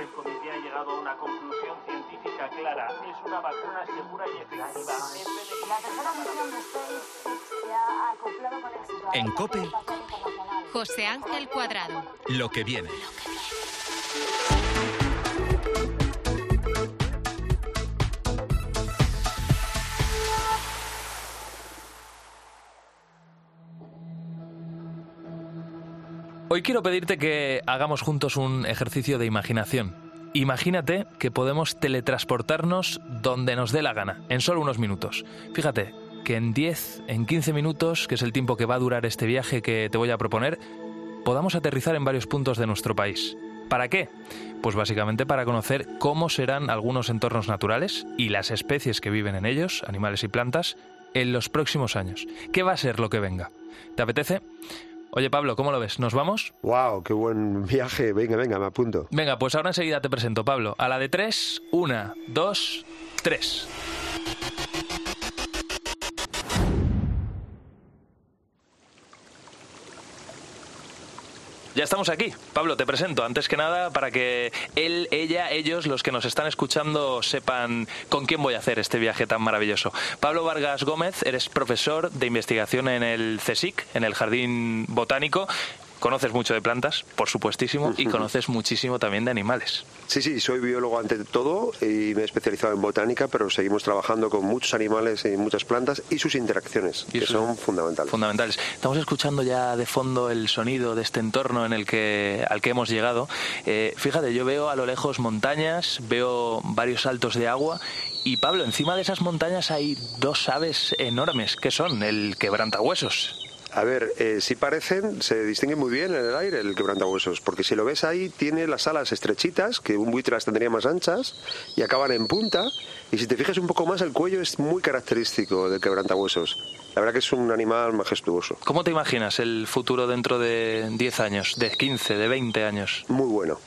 el comité ha llegado a una conclusión científica clara. Es una vacuna segura y efectiva. La tercera misión de SpaceX se ha acoplado con éxito. En COPE, José Ángel Cuadrado. Lo que viene. Hoy quiero pedirte que hagamos juntos un ejercicio de imaginación. Imagínate que podemos teletransportarnos donde nos dé la gana, en solo unos minutos. Fíjate que en 10, en 15 minutos, que es el tiempo que va a durar este viaje que te voy a proponer, podamos aterrizar en varios puntos de nuestro país. ¿Para qué? Pues básicamente para conocer cómo serán algunos entornos naturales y las especies que viven en ellos, animales y plantas, en los próximos años. ¿Qué va a ser lo que venga? ¿Te apetece? Oye, Pablo, ¿cómo lo ves? ¿Nos vamos? ¡Wow! ¡Qué buen viaje! Venga, venga, me apunto. Venga, pues ahora enseguida te presento, Pablo. A la de tres, una, dos, tres. Ya estamos aquí. Pablo, te presento. Antes que nada, para que él, ella, ellos, los que nos están escuchando, sepan con quién voy a hacer este viaje tan maravilloso. Pablo Vargas Gómez, eres profesor de investigación en el CSIC, en el Jardín Botánico. Conoces mucho de plantas, por supuestísimo, y conoces muchísimo también de animales. Sí, sí, soy biólogo ante todo y me he especializado en botánica, pero seguimos trabajando con muchos animales y muchas plantas y sus interacciones, que son fundamentales. Fundamentales. Estamos escuchando ya de fondo el sonido de este entorno en el que al que hemos llegado. Eh, fíjate, yo veo a lo lejos montañas, veo varios saltos de agua y Pablo, encima de esas montañas hay dos aves enormes. ¿Qué son? El quebrantahuesos. A ver, eh, si parecen, se distingue muy bien en el aire el quebrantahuesos, porque si lo ves ahí, tiene las alas estrechitas, que un buitre las tendría más anchas, y acaban en punta, y si te fijas un poco más, el cuello es muy característico del quebrantahuesos. La verdad que es un animal majestuoso. ¿Cómo te imaginas el futuro dentro de 10 años, de 15, de 20 años? Muy bueno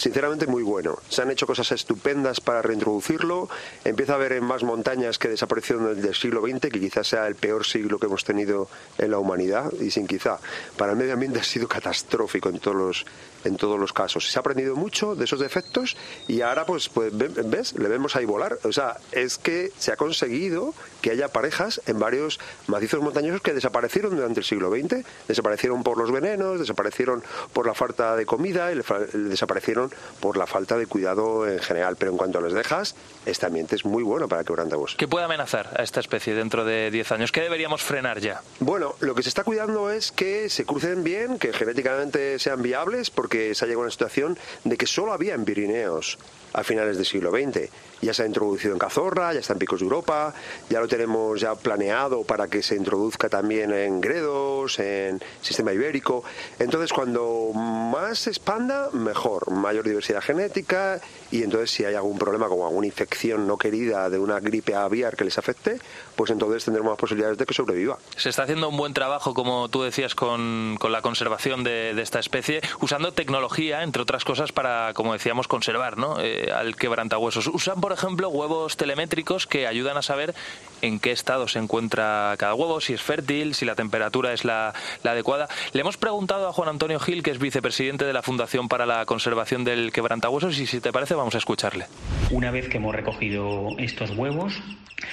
sinceramente muy bueno. Se han hecho cosas estupendas para reintroducirlo. Empieza a haber en más montañas que desaparecieron del siglo XX, que quizás sea el peor siglo que hemos tenido en la humanidad, y sin quizá. Para el medio ambiente ha sido catastrófico en todos los, en todos los casos. Se ha aprendido mucho de esos defectos y ahora, pues, pues ves, le vemos ahí volar. O sea, es que se ha conseguido que haya parejas en varios macizos montañosos que desaparecieron durante el siglo XX. Desaparecieron por los venenos, desaparecieron por la falta de comida y desaparecieron por la falta de cuidado en general. Pero en cuanto les dejas, este ambiente es muy bueno para quebrantahuesos. ¿Qué puede amenazar a esta especie dentro de 10 años? ¿Qué deberíamos frenar ya? Bueno, lo que se está cuidando es que se crucen bien, que genéticamente sean viables, porque se ha llegado a una situación de que solo había en Pirineos a finales del siglo XX. Ya se ha introducido en Cazorra, ya está en Picos de Europa, ya lo tenemos ya planeado para que se introduzca también en Gredos, en Sistema Ibérico. Entonces, cuando más se expanda, mejor, mayor diversidad genética y entonces si hay algún problema como alguna infección no querida de una gripe aviar que les afecte, pues entonces tendremos más posibilidades de que sobreviva. Se está haciendo un buen trabajo, como tú decías, con, con la conservación de, esta especie, usando tecnología, entre otras cosas, para, como decíamos, conservar ¿no? Eh, al quebrantahuesos. Usan, ejemplo, huevos telemétricos que ayudan a saber en qué estado se encuentra cada huevo, si es fértil, si la temperatura es la, adecuada. Le hemos preguntado a Juan Antonio Gil, que es vicepresidente de la Fundación para la Conservación del Quebrantahuesos, y si te parece vamos a escucharle. Una vez que hemos recogido estos huevos,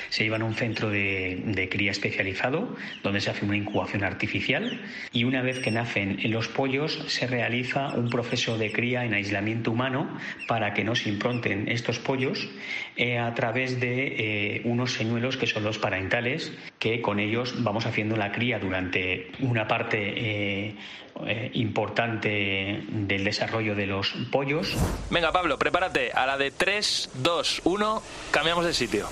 se llevan a un centro de, cría especializado, donde se hace una incubación artificial, y una vez que nacen los pollos, se realiza un proceso de cría en aislamiento humano para que no se impronten estos pollos eh, a través de eh, unos señuelos que son los parentales, que con ellos vamos haciendo la cría durante una parte eh, importante del desarrollo de los pollos. Venga, Pablo, prepárate. A la de 3, 2, 1, cambiamos de sitio.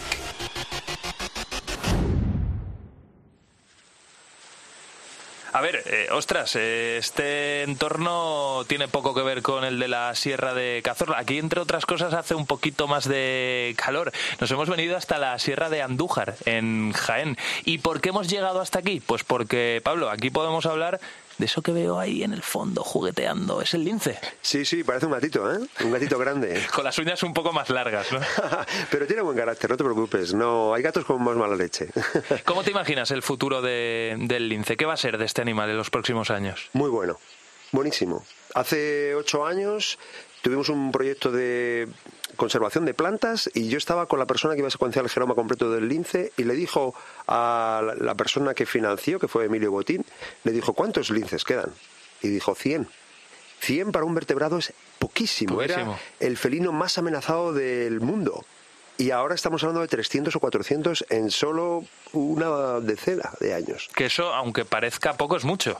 A ver, eh, ostras, eh, este entorno tiene poco que ver con el de la Sierra de Cazorla. Aquí, entre otras cosas, hace un poquito más de calor. Nos hemos venido hasta la Sierra de Andújar, en Jaén. ¿Y por qué hemos llegado hasta aquí? Pues porque, Pablo, aquí podemos hablar de eso que veo ahí en el fondo jugueteando. Es el lince. Sí, sí, parece un gatito, ¿eh? Un gatito grande. con las uñas un poco más largas, ¿no? Pero tiene buen carácter, no te preocupes. No, hay gatos con más mala leche. ¿Cómo te imaginas el futuro del lince? ¿Qué va a ser de este animal en los próximos años? Muy bueno, buenísimo. Hace ocho años tuvimos un proyecto de conservación de plantas y yo estaba con la persona que iba a secuenciar el genoma completo del lince y le dijo a la persona que financió, que fue Emilio Botín, le dijo, ¿cuántos linces quedan? Y dijo, 100. 100 para un vertebrado es poquísimo. Era el felino más amenazado del mundo. Y ahora estamos hablando de 300 o 400 en solo una decena de años. Que eso, aunque parezca poco, es mucho.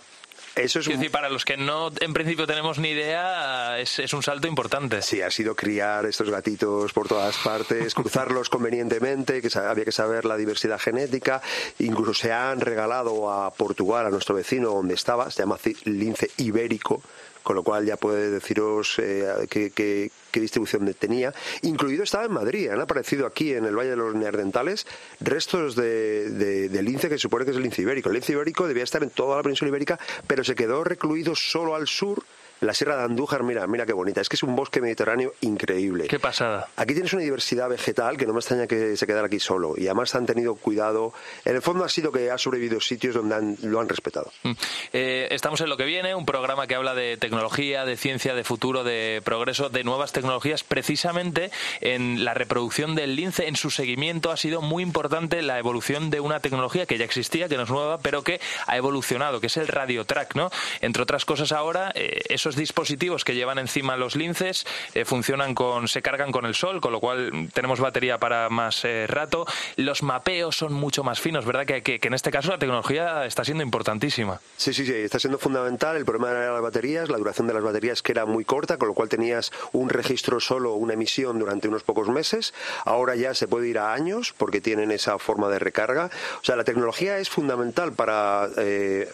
Eso es, decir, para los que no en principio tenemos ni idea, es, es, un salto importante. Sí, ha sido criar estos gatitos por todas partes, cruzarlos convenientemente, que había que saber la diversidad genética. Incluso se han regalado a Portugal, a nuestro vecino donde estaba, se llama lince ibérico, con lo cual ya puede deciros eh, qué, distribución tenía. Incluido estaba en Madrid, han aparecido aquí en el Valle de los Neandertales restos de, de, lince que se supone que es el lince ibérico. El lince ibérico debía estar en toda la península ibérica, pero se quedó recluido solo al sur la Sierra de Andújar, mira, mira qué bonita. Es que es un bosque mediterráneo increíble. Qué pasada. Aquí tienes una diversidad vegetal que no me extraña que se quedara aquí solo. Y además han tenido cuidado. En el fondo ha sido que ha sobrevivido sitios donde lo han respetado. Mm. Eh, estamos en lo que viene, un programa que habla de tecnología, de ciencia, de futuro, de progreso, de nuevas tecnologías. Precisamente en la reproducción del lince, en su seguimiento, ha sido muy importante la evolución de una tecnología que ya existía, que no es nueva, pero que ha evolucionado, que es el radiotrack, ¿no? Entre otras cosas ahora, eh, esos dispositivos que llevan encima los linces eh, funcionan con, se cargan con el sol, con lo cual tenemos batería para más eh, rato. Los mapeos son mucho más finos, ¿verdad? Que, que, en este caso la tecnología está siendo importantísima. Sí, sí, sí, está siendo fundamental. El problema era las baterías, la duración de las baterías que era muy corta, con lo cual tenías un registro solo, una emisión durante unos pocos meses. Ahora ya se puede ir a años porque tienen esa forma de recarga. O sea, la tecnología es fundamental para eh,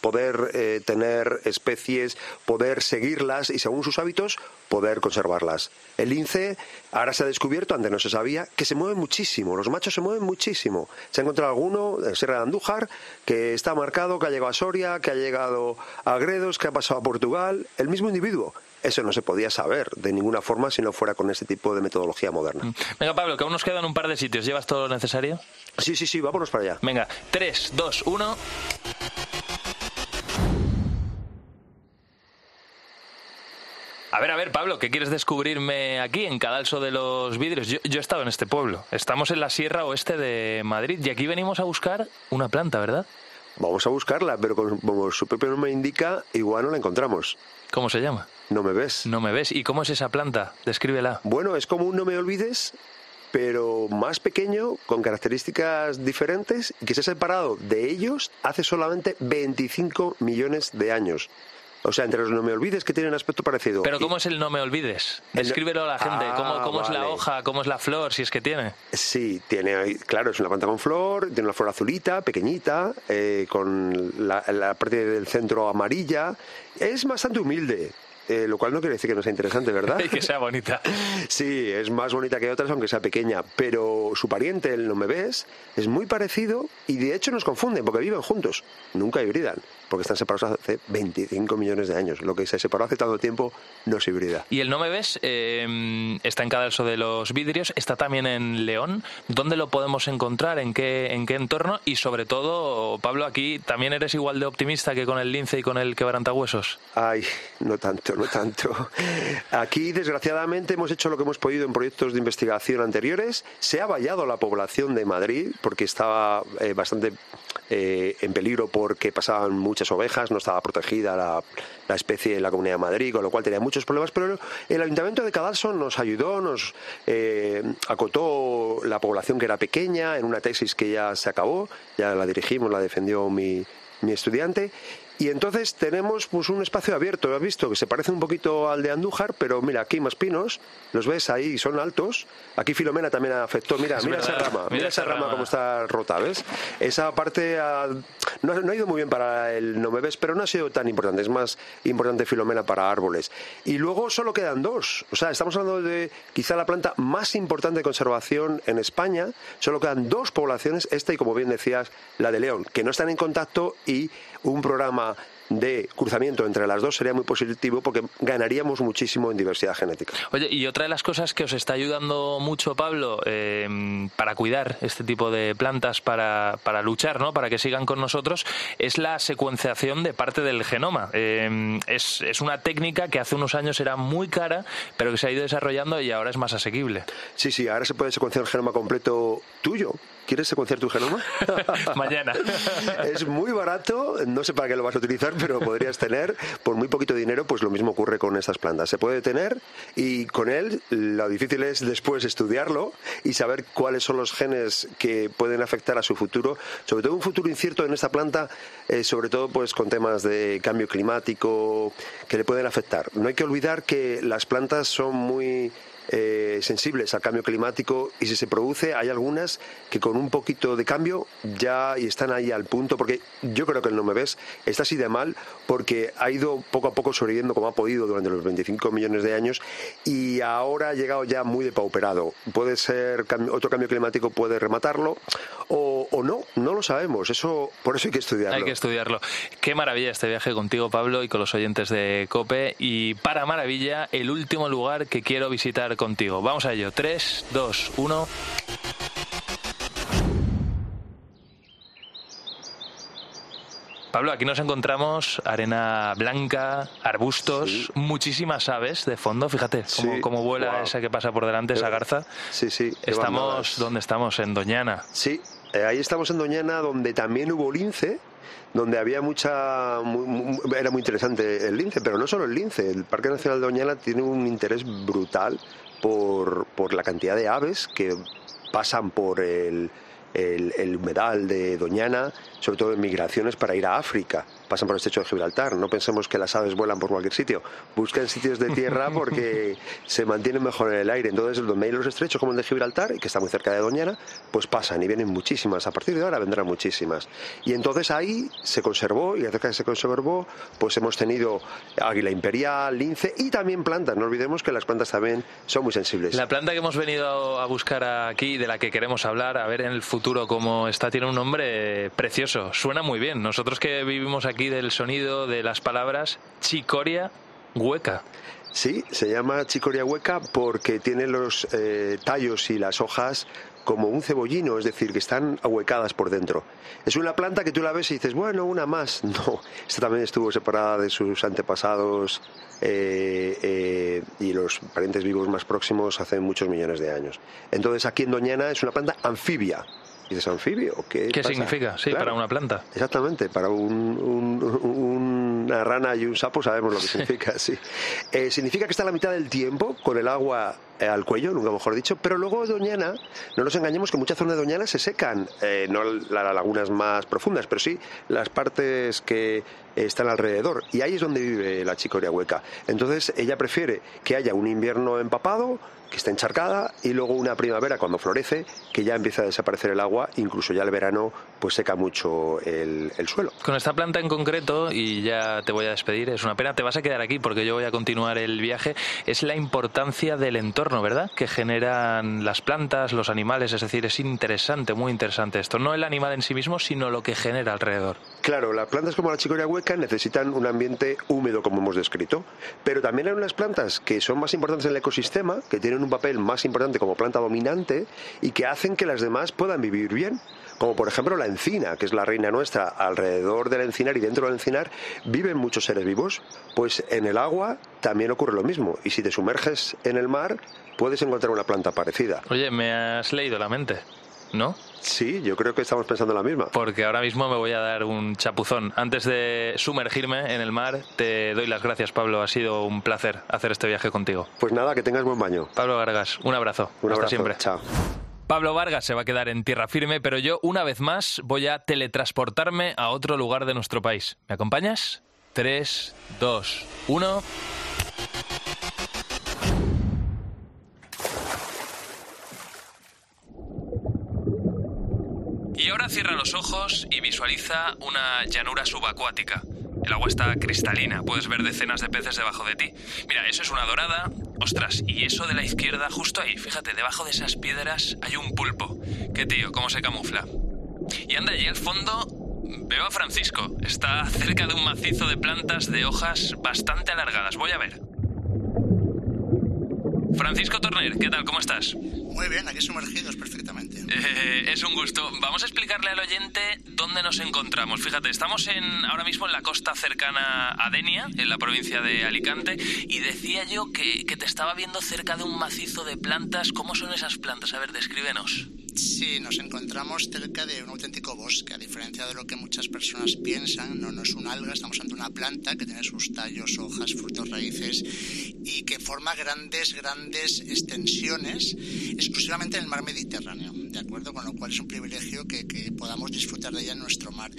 poder tener especies poder seguirlas y según sus hábitos poder conservarlas. El lince ahora se ha descubierto, antes no se sabía, que se mueve muchísimo, los machos se mueven muchísimo. Se ha encontrado alguno en Sierra de Andújar que está marcado, que ha llegado a Soria, que ha llegado a Gredos, que ha pasado a Portugal, el mismo individuo. Eso no se podía saber de ninguna forma si no fuera con este tipo de metodología moderna. Mm. Venga, Pablo, que aún nos quedan un par de sitios. ¿Llevas todo lo necesario? Sí, sí, sí, vámonos para allá. Venga, 3, 2, 1. A ver, a ver, Pablo, ¿qué quieres descubrirme aquí, en Cadalso de los Vidrios? Yo, he estado en este pueblo. Estamos en la Sierra Oeste de Madrid y aquí venimos a buscar una planta, ¿verdad? Vamos a buscarla, pero como su propio nombre indica, igual no la encontramos. ¿Cómo se llama? No me ves. No me ves. ¿Y cómo es esa planta? Descríbela. Bueno, es como un no me olvides, pero más pequeño, con características diferentes, y que se ha separado de ellos hace solamente 25 millones de años. O sea, entre los no me olvides que tienen aspecto parecido. Pero ¿cómo es el no me olvides? Descríbelo a la gente. Ah, ¿Cómo, es la hoja? ¿Cómo es la flor? Si es que tiene. Sí, tiene, claro, es una planta con flor, tiene una flor azulita, pequeñita, eh, con la, parte del centro amarilla. Es bastante humilde. Eh, lo cual no quiere decir que no sea interesante, ¿verdad? y que sea bonita. Sí, es más bonita que otras, aunque sea pequeña. Pero su pariente, el no me ves, es muy parecido y de hecho nos confunden porque viven juntos, nunca hibridan. Porque están separados hace 25 millones de años. Lo que se separó hace tanto tiempo no se hibrida. Y el No Me Ves eh, está en Cadalso de los Vidrios, está también en León. ¿Dónde lo podemos encontrar? ¿En qué, ¿En qué entorno? Y sobre todo, Pablo, aquí también eres igual de optimista que con el lince y con el quebrantahuesos. Ay, no tanto, no tanto. Aquí, desgraciadamente, hemos hecho lo que hemos podido en proyectos de investigación anteriores. Se ha vallado la población de Madrid porque estaba eh, bastante eh, en peligro porque pasaban muchas ovejas, no estaba protegida la, especie en la Comunidad de Madrid, con lo cual tenía muchos problemas, pero el Ayuntamiento de Cadalso nos ayudó, nos eh, acotó la población que era pequeña en una tesis que ya se acabó, ya la dirigimos, la defendió mi, mi estudiante y entonces tenemos pues un espacio abierto, has visto que se parece un poquito al de Andújar, pero mira, aquí más pinos, los ves ahí, son altos. Aquí Filomena también afectó, mira, mira esa rama, mira, esa rama, como está rota, ¿ves? Esa parte no, ha ido muy bien para el no me ves, pero no ha sido tan importante, es más importante Filomena para árboles. Y luego solo quedan dos, o sea, estamos hablando de quizá la planta más importante de conservación en España, solo quedan dos poblaciones, esta y como bien decías, la de León, que no están en contacto y un programa de cruzamiento entre las dos sería muy positivo porque ganaríamos muchísimo en diversidad genética. Oye, y otra de las cosas que os está ayudando mucho, Pablo, eh, para cuidar este tipo de plantas, para, para, luchar, ¿no? para que sigan con nosotros, es la secuenciación de parte del genoma. Eh, es, es una técnica que hace unos años era muy cara, pero que se ha ido desarrollando y ahora es más asequible. Sí, sí, ahora se puede secuenciar el genoma completo tuyo ¿Quieres secuenciar tu genoma? Mañana. es muy barato, no sé para qué lo vas a utilizar, pero podrías tener por muy poquito dinero, pues lo mismo ocurre con estas plantas. Se puede tener y con él lo difícil es después estudiarlo y saber cuáles son los genes que pueden afectar a su futuro, sobre todo un futuro incierto en esta planta, eh, sobre todo pues con temas de cambio climático que le pueden afectar. No hay que olvidar que las plantas son muy eh, sensibles al cambio climático y si se produce hay algunas que con un poquito de cambio ya y están ahí al punto porque yo creo que el no me ves está así de mal porque ha ido poco a poco sobreviviendo como ha podido durante los 25 millones de años y ahora ha llegado ya muy depauperado. Puede ser otro cambio climático puede rematarlo o, o no, no lo sabemos. Eso por eso hay que estudiarlo. Hay que estudiarlo. Qué maravilla este viaje contigo Pablo y con los oyentes de Cope y para maravilla el último lugar que quiero visitar contigo. Vamos a ello. 3, 2, 1. Pablo, aquí nos encontramos arena blanca, arbustos, muchísimas aves de fondo. Fíjate cómo, vuela esa que pasa por delante, esa garza. Sí, sí. Estamos, ¿dónde estamos? En Doñana. Sí, eh, ahí estamos en Doñana, donde también hubo lince donde había mucha. era muy interesante el lince, pero no solo el lince. El Parque Nacional de Doñana tiene un interés brutal por, por la cantidad de aves que pasan por el, el, el humedal de Doñana, sobre todo en migraciones para ir a África pasan por el estrecho de Gibraltar. No pensemos que las aves vuelan por cualquier sitio. Buscan sitios de tierra porque se mantienen mejor en el aire. Entonces, donde hay los estrechos como el de Gibraltar, y que está muy cerca de Doñana, pues pasan y vienen muchísimas. A partir de ahora vendrán muchísimas. Y entonces ahí se conservó, y acerca que se conservó, pues hemos tenido águila imperial, lince y también plantas. No olvidemos que las plantas también son muy sensibles. La planta que hemos venido a buscar aquí, de la que queremos hablar, a ver en el futuro cómo está, tiene un nombre precioso. Suena muy bien. Nosotros que vivimos aquí del sonido de las palabras chicoria hueca. Sí, se llama chicoria hueca porque tiene los eh, tallos y las hojas como un cebollino, es decir, que están ahuecadas por dentro. Es una planta que tú la ves y dices, bueno, una más. No, esta también estuvo separada de sus antepasados eh, eh, y los parientes vivos más próximos hace muchos millones de años. Entonces aquí en Doñana es una planta anfibia, dices anfibio. ¿Qué, ¿Qué significa? Sí, para una planta. Exactamente, para una rana y un sapo sabemos lo que significa, sí. Eh, significa que está a la mitad del tiempo con el agua eh, al cuello, nunca mejor dicho, pero luego Doñana, no nos engañemos que muchas zonas de Doñana se secan, eh, no las lagunas más profundas, pero sí las partes que están alrededor, y ahí es donde vive la chicoria hueca. Entonces ella prefiere que haya un invierno empapado, que está encharcada y luego una primavera cuando florece que ya empieza a desaparecer el agua incluso ya el verano pues seca mucho el, el, suelo. Con esta planta en concreto y ya te voy a despedir es una pena te vas a quedar aquí porque yo voy a continuar el viaje es la importancia del entorno verdad que generan las plantas los animales es decir es interesante muy interesante esto. No el animal en sí mismo sino lo que genera alrededor Claro, las plantas como la chicoria hueca necesitan un ambiente húmedo, como hemos descrito, pero también hay unas plantas que son más importantes en el ecosistema, que tienen un papel más importante como planta dominante y que hacen que las demás puedan vivir bien como por ejemplo la encina, que es la reina nuestra, alrededor del encinar y dentro del encinar viven muchos seres vivos, pues en el agua también ocurre lo mismo. Y si te sumerges en el mar, puedes encontrar una planta parecida. Oye, me has leído la mente, ¿no? Sí, yo creo que estamos pensando en la misma. Porque ahora mismo me voy a dar un chapuzón. Antes de sumergirme en el mar, te doy las gracias, Pablo. Ha sido un placer hacer este viaje contigo. Pues nada, que tengas buen baño. Pablo Vargas, un abrazo. Un Hasta abrazo. siempre. Chao. Pablo Vargas se va a quedar en tierra firme, pero yo, una vez más, voy a teletransportarme a otro lugar de nuestro país. ¿Me acompañas? 3, 2, 1. Y cierra los ojos y visualiza una llanura subacuática. El agua está cristalina, puedes ver decenas de peces debajo de ti. Mira, eso es una dorada. Ostras, y eso de la izquierda, justo ahí, fíjate, debajo de esas piedras hay un pulpo. Qué tío, cómo se camufla. Y anda allí al fondo, veo a Francisco. Está cerca de un macizo de plantas de hojas bastante alargadas. Voy a ver. Francisco Torner, ¿qué tal? ¿Cómo estás? Muy bien, aquí sumergidos perfectamente. Eh, es un gusto. Vamos a explicarle al oyente dónde nos encontramos. Fíjate, estamos en, ahora mismo en la costa cercana a Denia, en la provincia de Alicante, y decía yo que, que te estaba viendo cerca de un macizo de plantas. ¿Cómo son esas plantas? A ver, descríbenos. Sí, nos encontramos cerca de un auténtico bosque, a diferencia de lo que muchas personas piensan, no, no es un alga, estamos ante una planta que tiene sus tallos, hojas, frutos, raíces y que forma grandes, grandes extensiones exclusivamente en el mar Mediterráneo, ¿de acuerdo? Con lo cual es un privilegio que, que podamos disfrutar de ella en nuestro mar.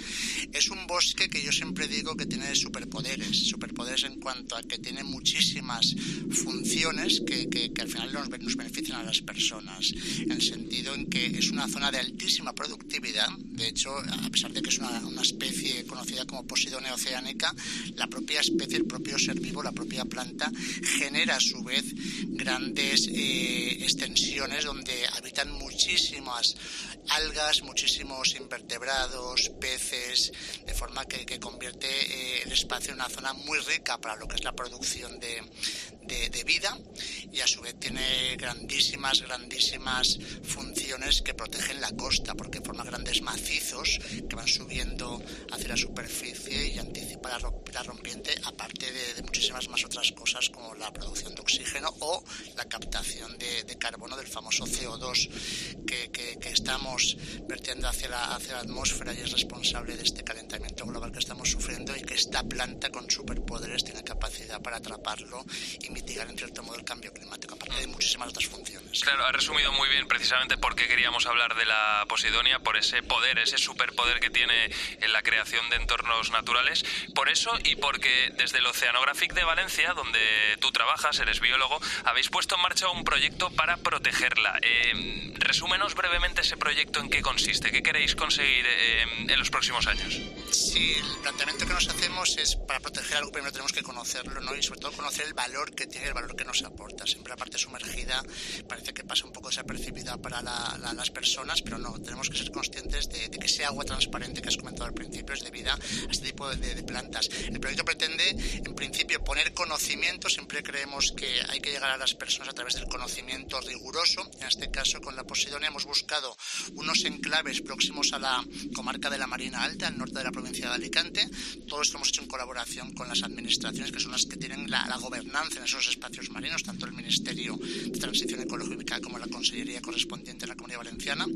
Es un bosque que yo siempre digo que tiene superpoderes, superpoderes en cuanto a que tiene muchísimas funciones que, que, al final nos, nos benefician a las personas, en el sentido en que es una zona de altísima productividad. De hecho, a pesar de que es una, una, especie conocida como Posidonia oceánica, la propia especie, el propio ser vivo, la propia planta, genera a su vez grandes eh, extensiones donde habitan muchísimas algas, muchísimos invertebrados, peces, de forma que, que convierte eh, el espacio en una zona muy rica para lo que es la producción de, de, de vida y a su vez tiene grandísimas, grandísimas funciones que protegen la costa porque forma grandes macizos que van subiendo hacia la superficie y anticipa la, la rompiente aparte de, de, muchísimas más otras cosas como la producción de oxígeno o la captación de, de carbono del famoso CO2 que, que, que estamos vertiendo hacia la, hacia la atmósfera y es responsable de este calentamiento global que estamos sufriendo y que esta planta con superpoderes tiene capacidad para atraparlo y mitigar en cierto modo el cambio climático, aparte de muchísimas otras funciones. Claro, ha resumido muy bien precisamente por qué queríamos hablar de la Posidonia, por ese poder, ese superpoder que tiene en la creación de entornos naturales. Por eso y porque desde el Oceanographic de Valencia, donde tú trabajas, eres biólogo, habéis puesto en marcha un proyecto para protegerla. Eh, resúmenos brevemente ese proyecto, en qué consiste, qué queréis conseguir eh, en los próximos años. Sí, el planteamiento que nos hacemos es para proteger algo primero tenemos que conocerlo, ¿no? Y sobre todo conocer el valor que tiene, el valor que nos aporta. Siempre la parte sumergida parece que pasa un poco desapercibida para la, la, las personas, pero no, tenemos que ser conscientes de, de, que ese agua transparente que has comentado al principio es debida a este tipo de, de, plantas. El proyecto pretende, en principio, poner conocimiento. Siempre creemos que hay que llegar a las personas a través del conocimiento riguroso. En este caso, con la Posidonia hemos buscado unos enclaves próximos a la comarca de la Marina Alta, al norte de la provincia de Alicante. Todo esto hemos hecho en colaboración con las administraciones, que son las que tienen la, la gobernanza en esos espacios marinos, tanto el Ministerio de Transición Ecológica como la Consellería correspondiente en la Comunidad Valenciana.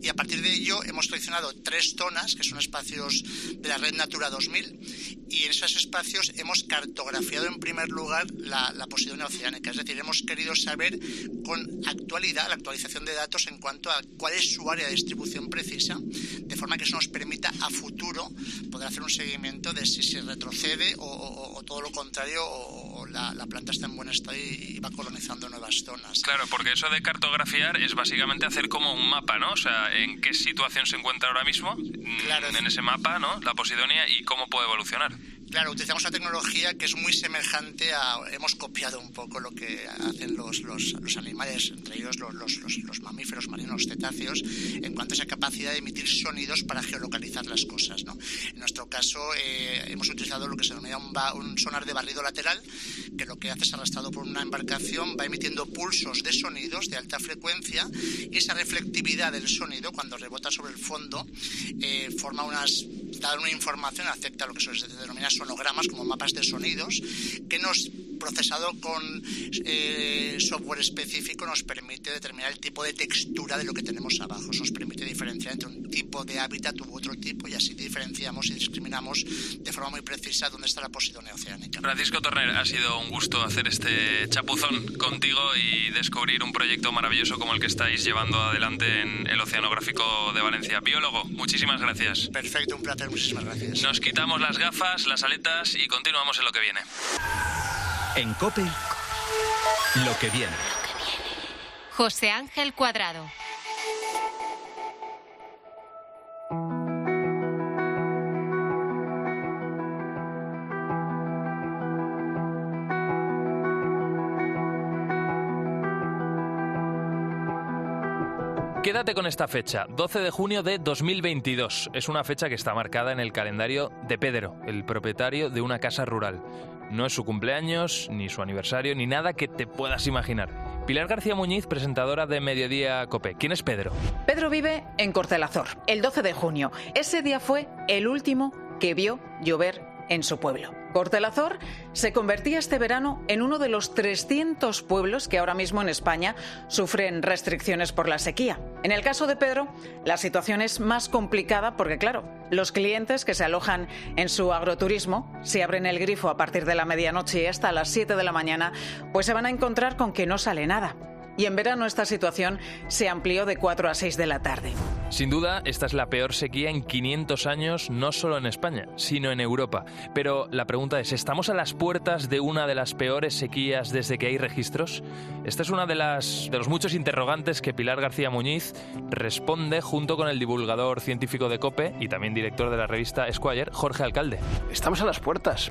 Y a partir de ello hemos seleccionado tres zonas, que son espacios de la Red Natura 2000, y en esos espacios hemos cartografiado en primer lugar la, la oceánica. Es decir, hemos querido saber con actualidad, la actualización de datos en cuanto a cuál es su área de distribución precisa, de forma que eso nos permita a futuro poder hacer un seguimiento de si se retrocede o, o, o todo lo contrario o, la, la, planta está en buen estado y, y, va colonizando nuevas zonas. Claro, porque eso de cartografiar es básicamente hacer como un mapa, ¿no? O sea, en qué situación se encuentra ahora mismo claro. en ese mapa, ¿no? La Posidonia y cómo puede evolucionar. Claro, utilizamos una tecnología que es muy semejante a... Hemos copiado un poco lo que hacen los, los, los animales, entre ellos los, los, mamíferos marinos cetáceos, en cuanto a esa capacidad de emitir sonidos para geolocalizar las cosas. ¿no? En nuestro caso eh, hemos utilizado lo que se denomina un, sonar de barrido lateral, que lo que hace es arrastrado por una embarcación, va emitiendo pulsos de sonidos de alta frecuencia y esa reflectividad del sonido cuando rebota sobre el fondo eh, forma unas dar una información acerca de lo que se denomina sonogramas como mapas de sonidos que nos procesado con eh, software específico nos permite determinar el tipo de textura de lo que tenemos abajo. Nos permite diferenciar entre un tipo de hábitat u otro tipo y así diferenciamos y discriminamos de forma muy precisa dónde está la posidonia oceánica. Francisco Torner, ha sido un gusto hacer este chapuzón contigo y descubrir un proyecto maravilloso como el que estáis llevando adelante en el Oceanográfico de Valencia. Biólogo, muchísimas gracias. Perfecto, un placer, muchísimas gracias. Nos quitamos las gafas, las aletas y continuamos en lo que viene. En COPE, lo que viene. José Ángel Cuadrado. Quédate con esta fecha, 12 de junio de 2022. Es una fecha que está marcada en el calendario de Pedro, el propietario de una casa rural. No es su cumpleaños, ni su aniversario, ni nada que te puedas imaginar. Pilar García Muñiz, presentadora de Mediodía Cope. ¿Quién es Pedro? Pedro vive en Cortelazor, el 12 de junio. Ese día fue el último que vio llover en su pueblo. Cortelazor se convertía este verano en uno de los 300 pueblos que ahora mismo en España sufren restricciones por la sequía. En el caso de Pedro, la situación es más complicada porque, claro, los clientes que se alojan en su agroturismo, si abren el grifo a partir de la medianoche y hasta las 7 de la mañana, pues se van a encontrar con que no sale nada y en verano esta situación se amplió de 4 a 6 de la tarde. Sin duda, esta es la peor sequía en 500 años, no solo en España, sino en Europa. Pero la pregunta es, ¿estamos a las puertas de una de las peores sequías desde que hay registros? Esta es una de las de los muchos interrogantes que Pilar García Muñiz responde junto con el divulgador científico de COPE y también director de la revista Esquire, Jorge Alcalde. Estamos a las puertas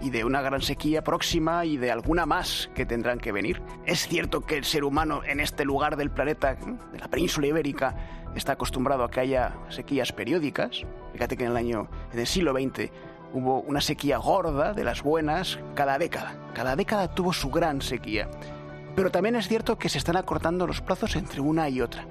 y de una gran sequía próxima y de alguna más que tendrán que venir. Es cierto que el ser humano en este lugar del planeta, de la península ibérica, está acostumbrado a que haya sequías periódicas. Fíjate que en el año, en el siglo XX, hubo una sequía gorda de las buenas cada década. Cada década tuvo su gran sequía. Pero también es cierto que se están acortando los plazos entre una y otra.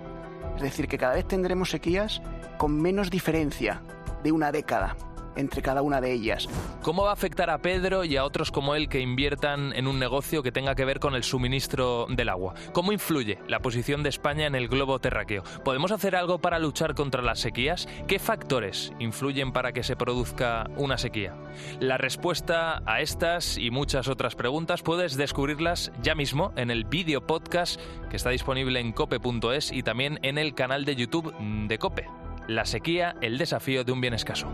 Es decir, que cada vez tendremos sequías con menos diferencia de una década entre cada una de ellas. ¿Cómo va a afectar a Pedro y a otros como él que inviertan en un negocio que tenga que ver con el suministro del agua? ¿Cómo influye la posición de España en el globo terráqueo? ¿Podemos hacer algo para luchar contra las sequías? ¿Qué factores influyen para que se produzca una sequía? La respuesta a estas y muchas otras preguntas puedes descubrirlas ya mismo en el vídeo podcast que está disponible en cope.es y también en el canal de YouTube de Cope. La sequía, el desafío de un bien escaso.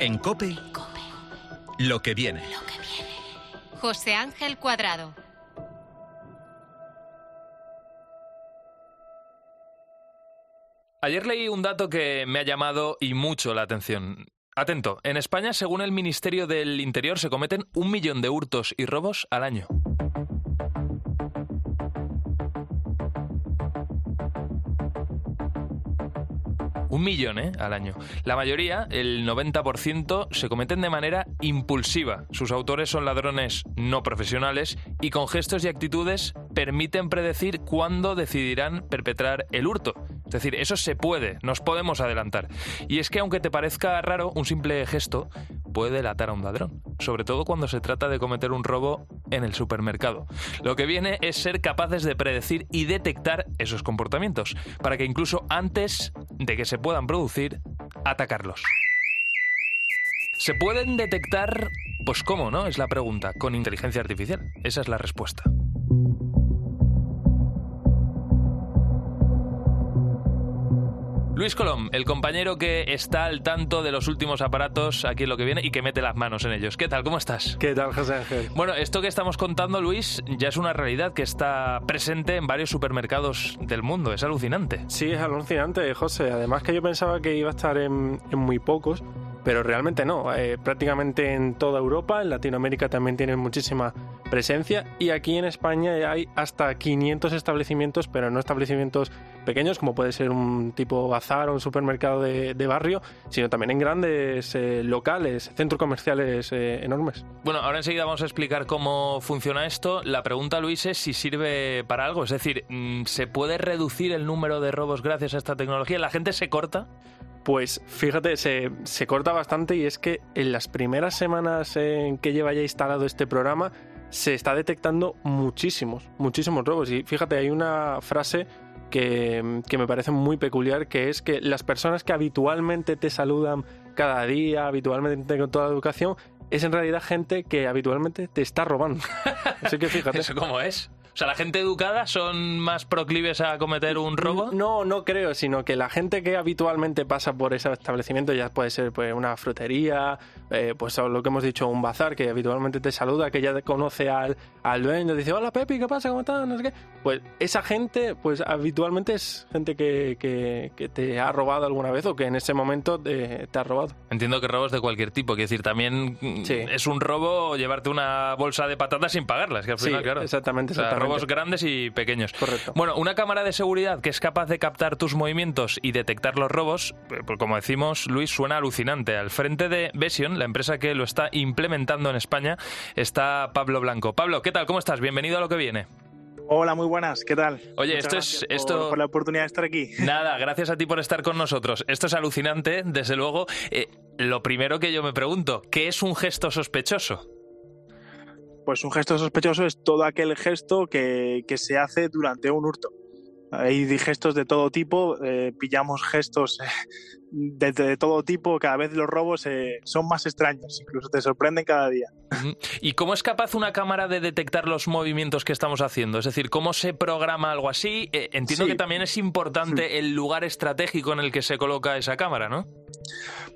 En Cope, lo que viene. José Ángel Cuadrado. Ayer leí un dato que me ha llamado y mucho la atención. Atento, en España, según el Ministerio del Interior, se cometen un millón de hurtos y robos al año. Un millón ¿eh? al año. La mayoría, el 90%, se cometen de manera impulsiva. Sus autores son ladrones no profesionales y con gestos y actitudes permiten predecir cuándo decidirán perpetrar el hurto. Es decir, eso se puede, nos podemos adelantar. Y es que aunque te parezca raro, un simple gesto puede delatar a un ladrón, sobre todo cuando se trata de cometer un robo en el supermercado. Lo que viene es ser capaces de predecir y detectar esos comportamientos, para que incluso antes de que se puedan producir, atacarlos. ¿Se pueden detectar? Pues cómo, ¿no? Es la pregunta. Con inteligencia artificial. Esa es la respuesta. Luis Colom, el compañero que está al tanto de los últimos aparatos aquí en lo que viene y que mete las manos en ellos. ¿Qué tal? ¿Cómo estás? ¿Qué tal, José Ángel? Bueno, esto que estamos contando, Luis, ya es una realidad que está presente en varios supermercados del mundo. Es alucinante. Sí, es alucinante, José. Además que yo pensaba que iba a estar en, en muy pocos, pero realmente no. Eh, prácticamente en toda Europa, en Latinoamérica también tienen muchísima presencia y aquí en España hay hasta 500 establecimientos, pero no establecimientos pequeños como puede ser un tipo bazar o un supermercado de, barrio, sino también en grandes eh, locales, centros comerciales eh, enormes. Bueno, ahora enseguida vamos a explicar cómo funciona esto. La pregunta, Luis, es si sirve para algo. Es decir, mm, ¿se puede reducir el número de robos gracias a esta tecnología? ¿La gente se corta? Pues fíjate, se, se, corta bastante y es que en las primeras semanas en que lleva ya instalado este programa se está detectando muchísimos, muchísimos robos. Y fíjate, hay una frase que, que, me parece muy peculiar, que es que las personas que habitualmente te saludan cada día, habitualmente con toda la educación, es en realidad gente que habitualmente te está robando. Así que fíjate. ¿Eso cómo es? O sea, ¿la gente educada son más proclives a cometer un robo? No, no creo, sino que la gente que habitualmente pasa por ese establecimiento, ya puede ser pues, una frutería, eh, pues lo que hemos dicho, un bazar, que habitualmente te saluda, que ya conoce al, al dueño, dice, hola Pepi, ¿qué pasa? ¿Cómo estás? No sé qué. Pues esa gente, pues habitualmente es gente que, que, que te ha robado alguna vez o que en ese momento te, te ha robado. Entiendo que robos de cualquier tipo, quiero decir, también sí. es un robo llevarte una bolsa de patatas sin pagarlas, que al final, sí, claro. Exactamente, exactamente. O sea, robos grandes y pequeños. Correcto. Bueno, una cámara de seguridad que es capaz de captar tus movimientos y detectar los robos, pues como decimos, Luis, suena alucinante. Al frente de Vision, la empresa que lo está implementando en España, está Pablo Blanco. Pablo, ¿qué tal? ¿Cómo estás? Bienvenido a lo que viene. Hola, muy buenas, ¿qué tal? Oye, Muchas esto es esto por, por, la oportunidad de estar aquí. Nada, gracias a ti por estar con nosotros. Esto es alucinante, desde luego. Eh, lo primero que yo me pregunto, ¿qué es un gesto sospechoso? Pues un gesto sospechoso es todo aquel gesto que, que se hace durante un hurto. Hay gestos de todo tipo, eh, pillamos gestos de, de, todo tipo, cada vez los robos eh, son más extraños, incluso te sorprenden cada día. ¿Y cómo es capaz una cámara de detectar los movimientos que estamos haciendo? Es decir, ¿cómo se programa algo así? Eh, entiendo sí. que también es importante sí. el lugar estratégico en el que se coloca esa cámara, ¿no?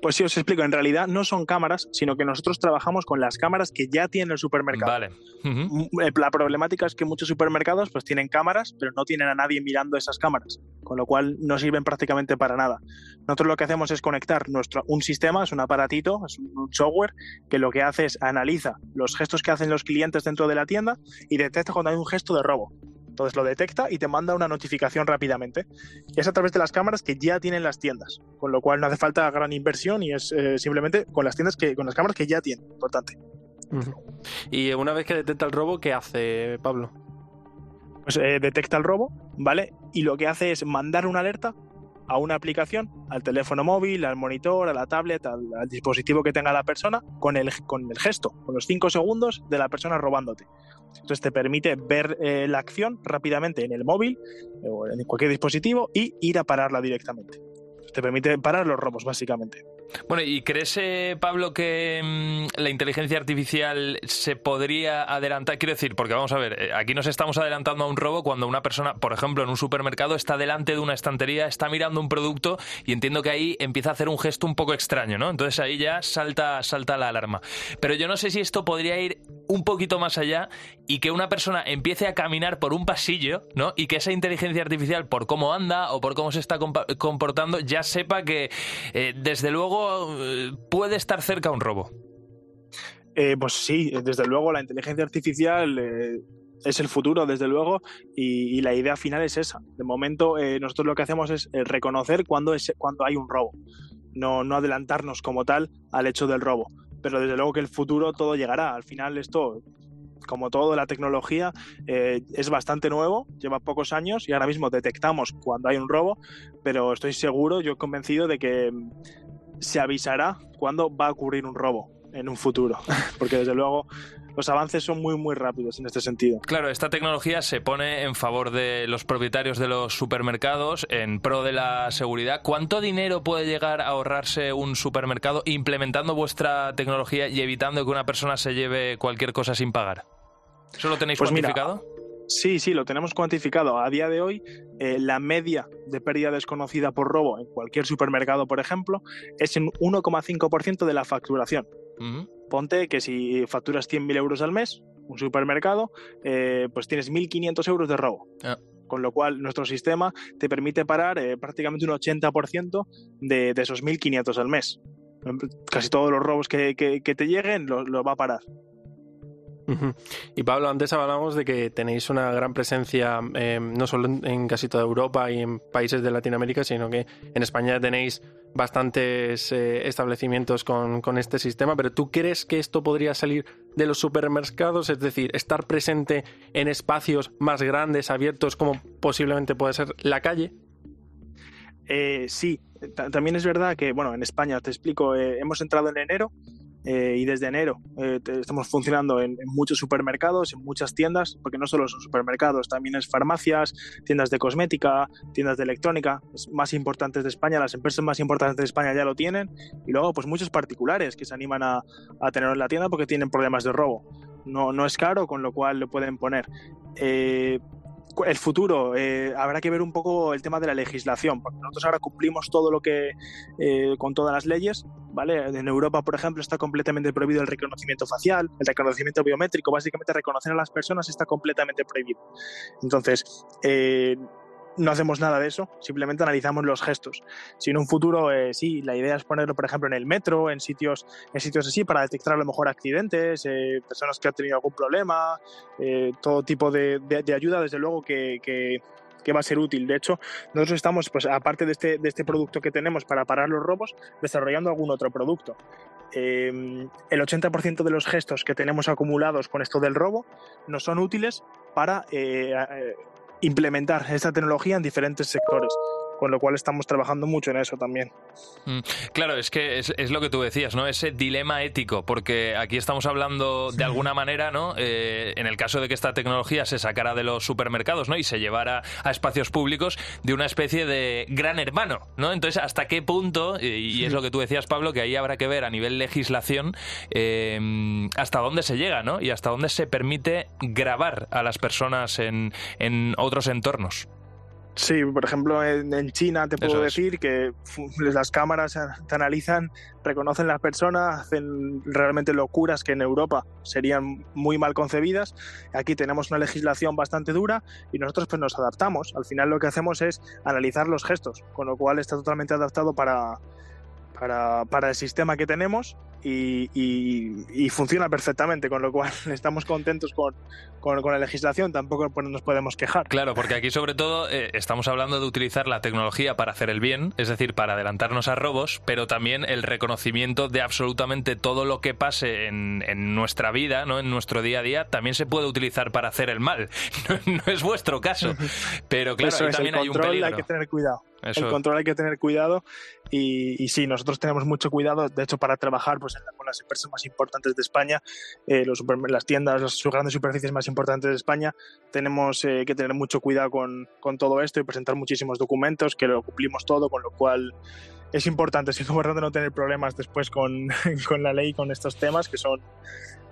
Pues sí, os explico. En realidad no son cámaras, sino que nosotros trabajamos con las cámaras que ya tiene el supermercado. Vale. Uh -huh. La problemática es que muchos supermercados pues tienen cámaras, pero no tienen a nadie mirando esas cámaras, con lo cual no sirven prácticamente para nada. Nosotros lo que hacemos es conectar nuestro, un sistema, es un aparatito, es un software, que lo que hace es analiza los gestos que hacen los clientes dentro de la tienda y detecta cuando hay un gesto de robo. Entonces lo detecta y te manda una notificación rápidamente. Y es a través de las cámaras que ya tienen las tiendas, con lo cual no hace falta gran inversión y es eh, simplemente con las tiendas que, con las cámaras que ya tienen. Importante. Uh -huh. Y una vez que detecta el robo, ¿qué hace Pablo? Pues eh, detecta el robo, ¿vale? Y lo que hace es mandar una alerta a una aplicación, al teléfono móvil, al monitor, a la tablet, al, al dispositivo que tenga la persona, con el, con el gesto, con los 5 segundos de la persona robándote. Entonces te permite ver eh, la acción rápidamente en el móvil o en cualquier dispositivo y ir a pararla directamente. Te permite parar los robos, básicamente. Bueno, ¿y crees, eh, Pablo, que mmm, la inteligencia artificial se podría adelantar? Quiero decir, porque vamos a ver, eh, aquí nos estamos adelantando a un robo cuando una persona, por ejemplo, en un supermercado está delante de una estantería, está mirando un producto y entiendo que ahí empieza a hacer un gesto un poco extraño, ¿no? Entonces ahí ya salta, salta la alarma. Pero yo no sé si esto podría ir un poquito más allá y que una persona empiece a caminar por un pasillo, ¿no? Y que esa inteligencia artificial, por cómo anda o por cómo se está comportando, ya sepa que, eh, desde luego, puede estar cerca un robo. Eh, pues sí, desde luego la inteligencia artificial eh, es el futuro, desde luego, y, la idea final es esa. De momento, eh, nosotros lo que hacemos es eh, reconocer cuando, es, cuando hay un robo, no, no adelantarnos como tal al hecho del robo. Pero desde luego que el futuro todo llegará. Al final esto como todo la tecnología, eh, es bastante nuevo, lleva pocos años y ahora mismo detectamos cuando hay un robo, pero estoy seguro, yo convencido de que se avisará cuando va a ocurrir un robo en un futuro, porque desde luego los avances son muy muy rápidos en este sentido. Claro, esta tecnología se pone en favor de los propietarios de los supermercados en pro de la seguridad. ¿Cuánto dinero puede llegar a ahorrarse un supermercado implementando vuestra tecnología y evitando que una persona se lleve cualquier cosa sin pagar? ¿Eso lo tenéis pues cuantificado? Mira, Sí, sí, lo tenemos cuantificado. A día de hoy, eh, la media de pérdida desconocida por robo en cualquier supermercado, por ejemplo, es un 1,5% de la facturación. Ponte que si facturas 100.000 euros al mes, un supermercado, eh, pues tienes 1.500 euros de robo. Ah. Con lo cual, nuestro sistema te permite parar eh, prácticamente un 80% de, de esos 1.500 al mes. Casi todos los robos que, que- que te lleguen los lo va a parar. Y Pablo, antes hablábamos de que tenéis una gran presencia eh, no solo en, casi toda Europa y en países de Latinoamérica, sino que en España tenéis bastantes eh, establecimientos con, este sistema. Pero ¿tú crees que esto podría salir de los supermercados? Es decir, estar presente en espacios más grandes, abiertos, como posiblemente puede ser la calle. Eh, sí, ta- también es verdad que, bueno, en España, te explico, eh, hemos entrado en enero eh, y desde enero eh, estamos funcionando en, muchos supermercados, en muchas tiendas, porque no solo son supermercados, también es farmacias, tiendas de cosmética, tiendas de electrónica, las más importantes de España, las empresas más importantes de España ya lo tienen, y luego pues muchos particulares que se animan a, a tenerlo en la tienda porque tienen problemas de robo. No, no es caro, con lo cual lo pueden poner. Eh, el futuro, eh, habrá que ver un poco el tema de la legislación, porque nosotros ahora cumplimos todo lo que, eh, con todas las leyes, ¿vale? En Europa, por ejemplo, está completamente prohibido el reconocimiento facial, el reconocimiento biométrico, básicamente reconocer a las personas está completamente prohibido. Entonces, eh, no hacemos nada de eso, simplemente analizamos los gestos. Si en un futuro, eh, sí, la idea es ponerlo, por ejemplo, en el metro, en sitios, en sitios así, para detectar a lo mejor accidentes, eh, personas que han tenido algún problema, eh, todo tipo de, ayuda, desde luego que, que- va a ser útil. De hecho, nosotros estamos, pues aparte de este, de este producto que tenemos para parar los robos, desarrollando algún otro producto. Eh, el 80% de los gestos que tenemos acumulados con esto del robo nos son útiles para implementar esta tecnología en diferentes sectores, con lo cual estamos trabajando mucho en eso también. Mm, Claro, es que es, es lo que tú decías, ¿no? Ese dilema ético, porque aquí estamos hablando de alguna manera, ¿no? Eh, en el caso de que esta tecnología se sacara de los supermercados, ¿no? Y se llevara a espacios públicos de una especie de gran hermano, ¿no? Entonces, ¿hasta qué punto, y, y es lo que tú decías, Pablo, que ahí habrá que ver a nivel legislación eh, hasta dónde se llega, ¿no? Y hasta dónde se permite grabar a las personas en, en otros entornos. Sí, por ejemplo, en, en China te puedo es. decir que las cámaras te analizan, reconocen las personas, hacen realmente locuras que en Europa serían muy mal concebidas. Aquí tenemos una legislación bastante dura y nosotros pues nos adaptamos. Al final lo que hacemos es analizar los gestos, con lo cual está totalmente adaptado para, para, para el sistema que tenemos y, y- y funciona perfectamente, con lo cual estamos contentos con, con, con la legislación, tampoco pues, nos podemos quejar. Claro, porque aquí sobre todo eh, estamos hablando de utilizar la tecnología para hacer el bien, es decir, para adelantarnos a robos, pero también el reconocimiento de absolutamente todo lo que pase en, en nuestra vida, no en nuestro día a día, también se puede utilizar para hacer el mal. No, no es vuestro caso, pero claro, Eso ahí es, también el hay un control peligro. hay que tener cuidado. Eso. El control hay que tener cuidado y, y sí, nosotros tenemos mucho cuidado, de hecho, para trabajar pues, con las empresas más importantes de España, eh, los supermer- las tiendas, las grandes superficies más importantes de España, tenemos eh, que tener mucho cuidado con, con todo esto y presentar muchísimos documentos, que lo cumplimos todo, con lo cual es importante, es importante no tener problemas después con, con la ley con estos temas que son,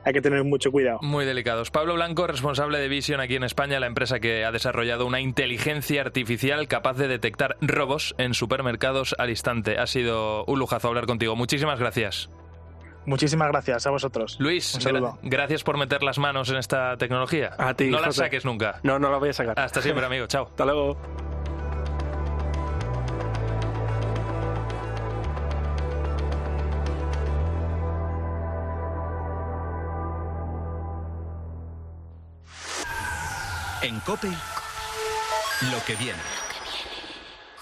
hay que tener mucho cuidado. Muy delicados. Pablo Blanco, responsable de Vision aquí en España, la empresa que ha desarrollado una inteligencia artificial capaz de detectar robos en supermercados al instante. Ha sido un lujazo hablar contigo. Muchísimas gracias. Muchísimas gracias a vosotros. Luis, Un saludo. gra- gracias por meter las manos en esta tecnología. A ti, no la José. saques nunca. No, no la voy a sacar. Hasta siempre, amigo. Chao. Hasta luego. En Cope, lo que viene.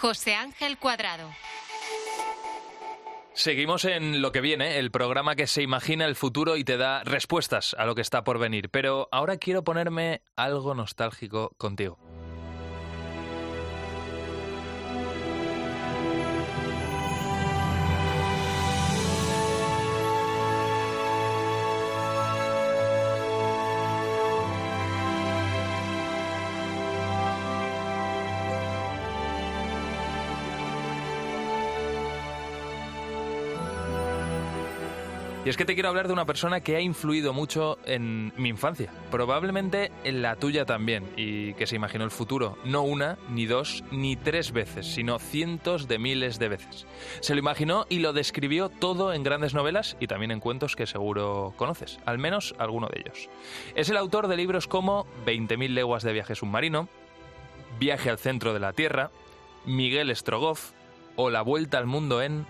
José Ángel Cuadrado. Seguimos en lo que viene, el programa que se imagina el futuro y te da respuestas a lo que está por venir. Pero ahora quiero ponerme algo nostálgico contigo. Y es que te quiero hablar de una persona que ha influido mucho en mi infancia, probablemente en la tuya también, y que se imaginó el futuro, no una, ni dos, ni tres veces, sino cientos de miles de veces. Se lo imaginó y lo describió todo en grandes novelas y también en cuentos que seguro conoces, al menos alguno de ellos. Es el autor de libros como 20.000 leguas de viaje submarino, Viaje al centro de la Tierra, Miguel Strogoff o La vuelta al mundo en...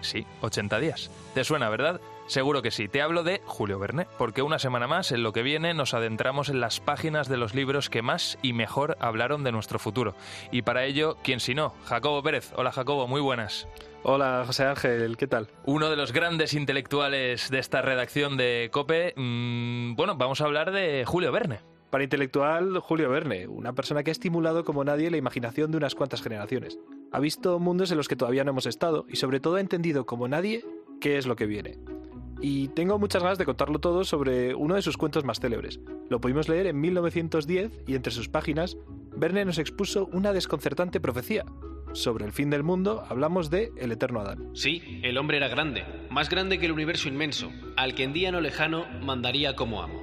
Sí, 80 días. ¿Te suena, verdad? Seguro que sí. Te hablo de Julio Verne, porque una semana más, en lo que viene, nos adentramos en las páginas de los libros que más y mejor hablaron de nuestro futuro. Y para ello, ¿quién si no? Jacobo Pérez. Hola Jacobo, muy buenas. Hola José Ángel, ¿qué tal? Uno de los grandes intelectuales de esta redacción de Cope. mm, bueno, vamos a hablar de Julio Verne. Para intelectual, Julio Verne, una persona que ha estimulado como nadie la imaginación de unas cuantas generaciones. Ha visto mundos en los que todavía no hemos estado y sobre todo ha entendido como nadie qué es lo que viene. Y tengo muchas ganas de contarlo todo sobre uno de sus cuentos más célebres. Lo pudimos leer en 1910 y entre sus páginas, Verne nos expuso una desconcertante profecía. Sobre el fin del mundo hablamos de El Eterno Adán. Sí, el hombre era grande, más grande que el universo inmenso, al que en día no lejano mandaría como amo.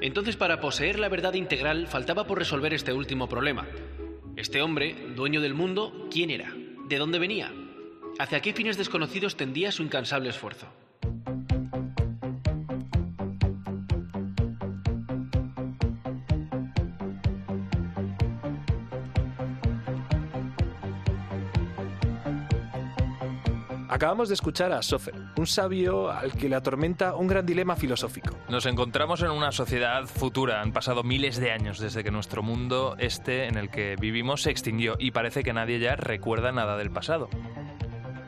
Entonces para poseer la verdad integral faltaba por resolver este último problema. Este hombre, dueño del mundo, ¿quién era? ¿De dónde venía? ¿Hacia qué fines desconocidos tendía su incansable esfuerzo? Acabamos de escuchar a Sofer, un sabio al que le atormenta un gran dilema filosófico. Nos encontramos en una sociedad futura. Han pasado miles de años desde que nuestro mundo, este en el que vivimos, se extinguió y parece que nadie ya recuerda nada del pasado.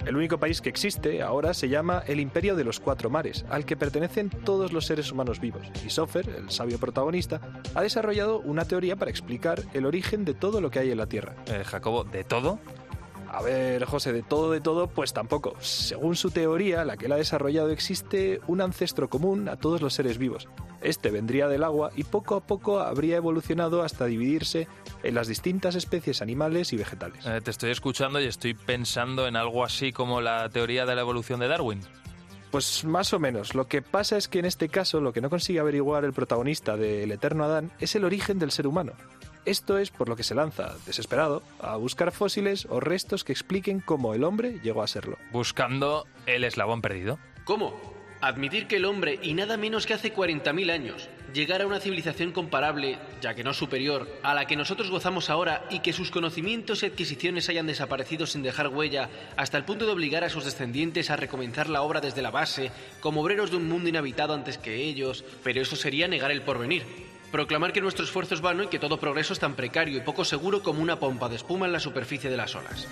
El único país que existe ahora se llama el Imperio de los Cuatro Mares, al que pertenecen todos los seres humanos vivos. Y Sofer, el sabio protagonista, ha desarrollado una teoría para explicar el origen de todo lo que hay en la Tierra. Eh, Jacobo, ¿de todo? A ver, José, de todo, de todo, pues tampoco. Según su teoría, la que él ha desarrollado, existe un ancestro común a todos los seres vivos. Este vendría del agua y poco a poco habría evolucionado hasta dividirse en las distintas especies animales y vegetales. Eh, te estoy escuchando y estoy pensando en algo así como la teoría de la evolución de Darwin. Pues más o menos. Lo que pasa es que en este caso lo que no consigue averiguar el protagonista del Eterno Adán es el origen del ser humano. Esto es por lo que se lanza, desesperado, a buscar fósiles o restos que expliquen cómo el hombre llegó a serlo. Buscando el eslabón perdido. ¿Cómo? Admitir que el hombre, y nada menos que hace 40.000 años, llegara a una civilización comparable, ya que no superior, a la que nosotros gozamos ahora y que sus conocimientos y adquisiciones hayan desaparecido sin dejar huella, hasta el punto de obligar a sus descendientes a recomenzar la obra desde la base, como obreros de un mundo inhabitado antes que ellos, pero eso sería negar el porvenir. Proclamar que nuestro esfuerzo es vano y que todo progreso es tan precario y poco seguro como una pompa de espuma en la superficie de las olas.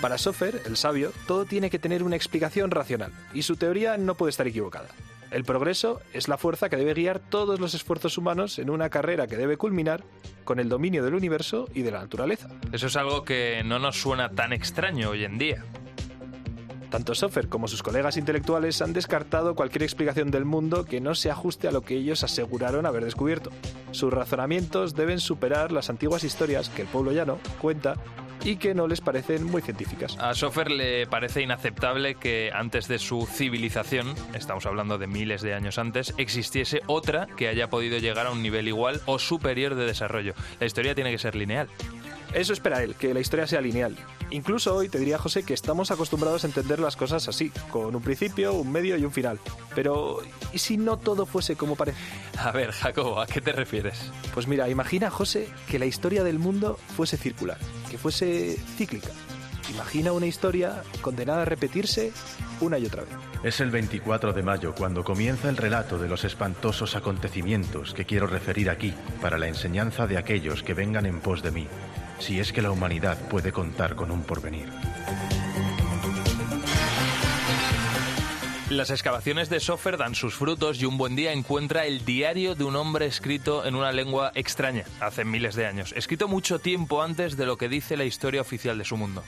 Para Sofer, el sabio, todo tiene que tener una explicación racional, y su teoría no puede estar equivocada. El progreso es la fuerza que debe guiar todos los esfuerzos humanos en una carrera que debe culminar con el dominio del universo y de la naturaleza. Eso es algo que no nos suena tan extraño hoy en día. Tanto Sofer como sus colegas intelectuales han descartado cualquier explicación del mundo que no se ajuste a lo que ellos aseguraron haber descubierto. Sus razonamientos deben superar las antiguas historias que el pueblo llano cuenta y que no les parecen muy científicas. A Sofer le parece inaceptable que antes de su civilización, estamos hablando de miles de años antes, existiese otra que haya podido llegar a un nivel igual o superior de desarrollo. La historia tiene que ser lineal. Eso espera él, que la historia sea lineal. Incluso hoy te diría José que estamos acostumbrados a entender las cosas así, con un principio, un medio y un final. Pero, ¿y si no todo fuese como parece? A ver, Jacobo, ¿a qué te refieres? Pues mira, imagina, José, que la historia del mundo fuese circular, que fuese cíclica. Imagina una historia condenada a repetirse una y otra vez. Es el 24 de mayo cuando comienza el relato de los espantosos acontecimientos que quiero referir aquí para la enseñanza de aquellos que vengan en pos de mí, si es que la humanidad puede contar con un porvenir. Las excavaciones de Sofer dan sus frutos y un buen día encuentra el diario de un hombre escrito en una lengua extraña, hace miles de años, escrito mucho tiempo antes de lo que dice la historia oficial de su mundo.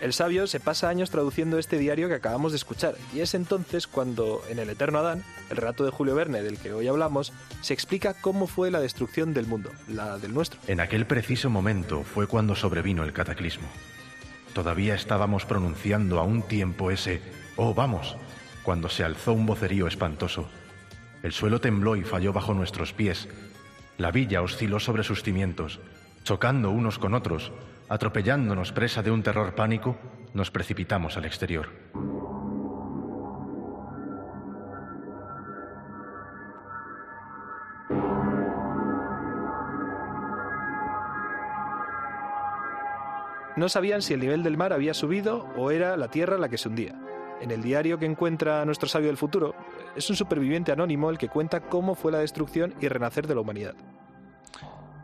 El sabio se pasa años traduciendo este diario que acabamos de escuchar, y es entonces cuando, en El Eterno Adán, el relato de Julio Verne del que hoy hablamos, se explica cómo fue la destrucción del mundo, la del nuestro. En aquel preciso momento fue cuando sobrevino el cataclismo. Todavía estábamos pronunciando a un tiempo ese Oh, vamos, cuando se alzó un vocerío espantoso. El suelo tembló y falló bajo nuestros pies. La villa osciló sobre sus cimientos, chocando unos con otros, atropellándonos presa de un terror pánico, nos precipitamos al exterior. No sabían si el nivel del mar había subido o era la tierra la que se hundía. En el diario que encuentra nuestro sabio del futuro, es un superviviente anónimo el que cuenta cómo fue la destrucción y renacer de la humanidad.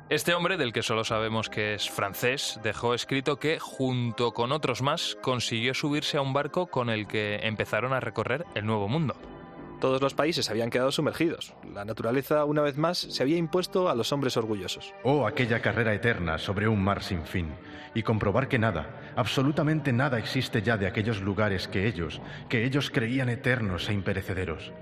Este hombre, del que solo sabemos que es francés, dejó escrito que, junto con otros más, consiguió subirse a un barco con el que empezaron a recorrer el Nuevo Mundo. Todos los países habían quedado sumergidos. La naturaleza, una vez más, se había impuesto a los hombres orgullosos. Oh, aquella carrera eterna sobre un mar sin fin, y comprobar que nada, absolutamente nada existe ya de aquellos lugares que ellos, que ellos creían eternos e imperecederos.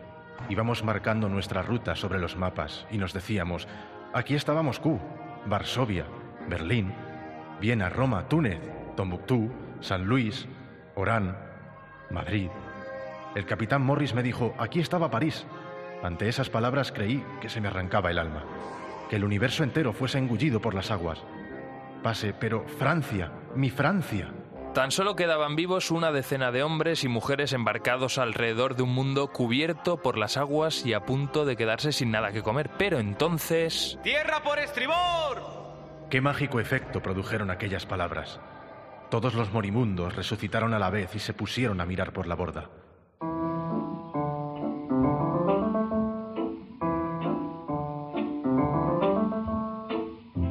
Íbamos marcando nuestra ruta sobre los mapas y nos decíamos, aquí estaba Moscú, Varsovia, Berlín, Viena, Roma, Túnez, Tombuctú, San Luis, Orán, Madrid. El capitán Morris me dijo, aquí estaba París. Ante esas palabras creí que se me arrancaba el alma, que el universo entero fuese engullido por las aguas. Pase, pero Francia, mi Francia. Tan solo quedaban vivos una decena de hombres y mujeres embarcados alrededor de un mundo cubierto por las aguas y a punto de quedarse sin nada que comer. Pero entonces... ¡Tierra por estribor! Qué mágico efecto produjeron aquellas palabras. Todos los moribundos resucitaron a la vez y se pusieron a mirar por la borda.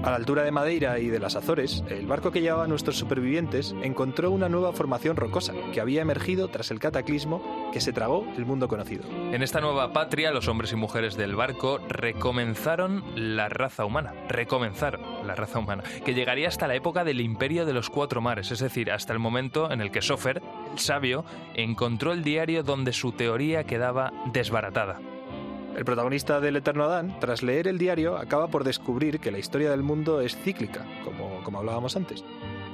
A la altura de Madeira y de las Azores, el barco que llevaba a nuestros supervivientes encontró una nueva formación rocosa que había emergido tras el cataclismo que se tragó el mundo conocido. En esta nueva patria, los hombres y mujeres del barco recomenzaron la raza humana. Recomenzaron la raza humana, que llegaría hasta la época del imperio de los cuatro mares, es decir, hasta el momento en el que Sofer, el sabio, encontró el diario donde su teoría quedaba desbaratada. El protagonista del Eterno Adán, tras leer el diario, acaba por descubrir que la historia del mundo es cíclica, como, como hablábamos antes.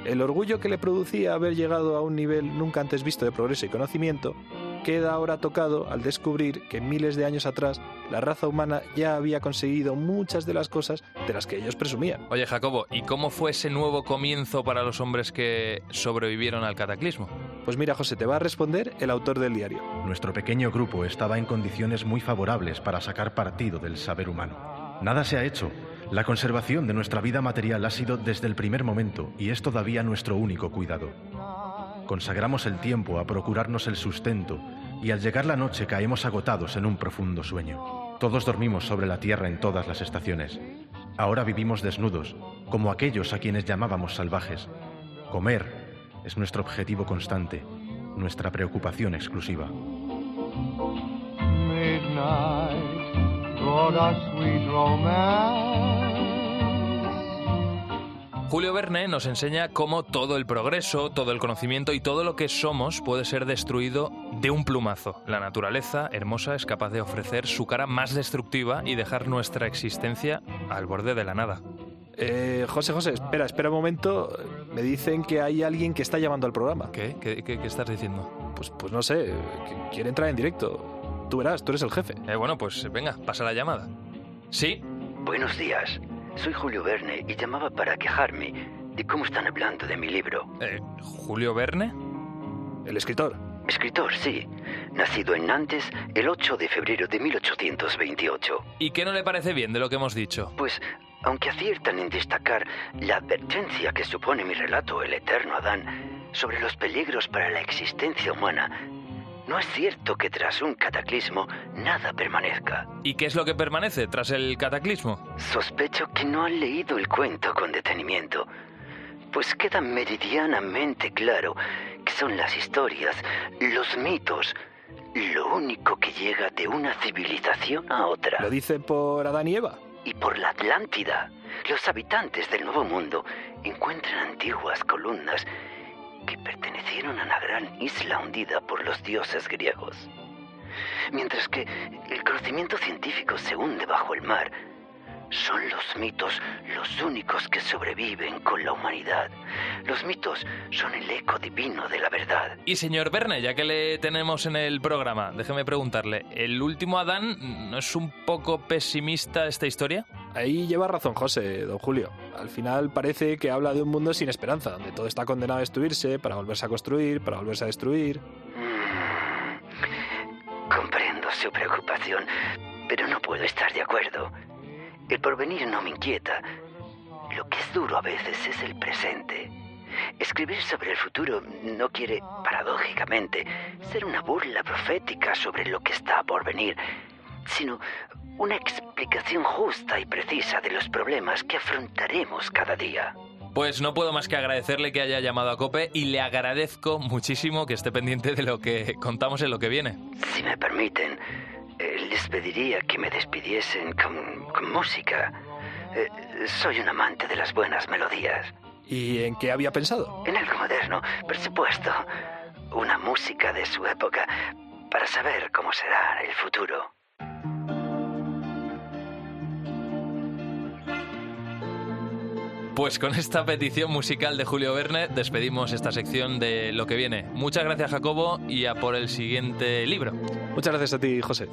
El orgullo que le producía haber llegado a un nivel nunca antes visto de progreso y conocimiento queda ahora tocado al descubrir que miles de años atrás la raza humana ya había conseguido muchas de las cosas de las que ellos presumían. Oye, Jacobo, ¿y cómo fue ese nuevo comienzo para los hombres que sobrevivieron al cataclismo? Pues mira, José, te va a responder el autor del diario. Nuestro pequeño grupo estaba en condiciones muy favorables para sacar partido del saber humano. Nada se ha hecho. La conservación de nuestra vida material ha sido desde el primer momento y es todavía nuestro único cuidado. Consagramos el tiempo a procurarnos el sustento y al llegar la noche caemos agotados en un profundo sueño. Todos dormimos sobre la tierra en todas las estaciones. Ahora vivimos desnudos, como aquellos a quienes llamábamos salvajes. Comer es nuestro objetivo constante, nuestra preocupación exclusiva. Julio Verne nos enseña cómo todo el progreso, todo el conocimiento y todo lo que somos puede ser destruido de un plumazo. La naturaleza hermosa es capaz de ofrecer su cara más destructiva y dejar nuestra existencia al borde de la nada. Eh, José, José, espera, espera un momento. Me dicen que hay alguien que está llamando al programa. ¿Qué? ¿Qué, qué- qué estás diciendo? Pues, pues no sé, quiere entrar en directo. Tú verás, tú eres el jefe. Eh, bueno, pues venga, pasa la llamada. Sí, Buenos días. Soy Julio Verne y llamaba para quejarme de cómo están hablando de mi libro. Eh, ¿Julio Verne? El escritor. Escritor, sí. Nacido en Nantes el 8 de febrero de 1828. ¿Y qué no le parece bien de lo que hemos dicho? Pues, aunque aciertan en destacar la advertencia que supone mi relato El Eterno Adán sobre los peligros para la existencia humana, no es cierto que tras un cataclismo nada permanezca. ¿Y qué es lo que permanece tras el cataclismo? Sospecho que no han leído el cuento con detenimiento, pues queda meridianamente claro que son las historias, los mitos, lo único que llega de una civilización a otra. ¿Lo dice por Adán y Eva? Y por la Atlántida. Los habitantes del Nuevo Mundo encuentran antiguas columnas que pertenecieron a una gran isla hundida por los dioses griegos. Mientras que el conocimiento científico se hunde bajo el mar, son los mitos los únicos que sobreviven con la humanidad. Los mitos son el eco divino de la verdad. Y señor Verne, ya que le tenemos en el programa, déjeme preguntarle, ¿el último Adán no es un poco pesimista esta historia? Ahí lleva razón José, don Julio. Al final parece que habla de un mundo sin esperanza, donde todo está condenado a destruirse, para volverse a construir, para volverse a destruir. Comprendo su preocupación, pero no puedo estar de acuerdo. El porvenir no me inquieta. Lo que es duro a veces es el presente. Escribir sobre el futuro no quiere, paradójicamente, ser una burla profética sobre lo que está por venir, sino una explicación justa y precisa de los problemas que afrontaremos cada día. Pues no puedo más que agradecerle que haya llamado a Cope y le agradezco muchísimo que esté pendiente de lo que contamos en lo que viene. Si me permiten, eh, les pediría que me despidiesen con, con música. Eh, soy un amante de las buenas melodías. ¿Y en qué había pensado? En algo moderno, por supuesto. Una música de su época para saber cómo será el futuro. Pues con esta petición musical de Julio Verne despedimos esta sección de lo que viene. Muchas gracias Jacobo y a por el siguiente libro. Muchas gracias a ti, José.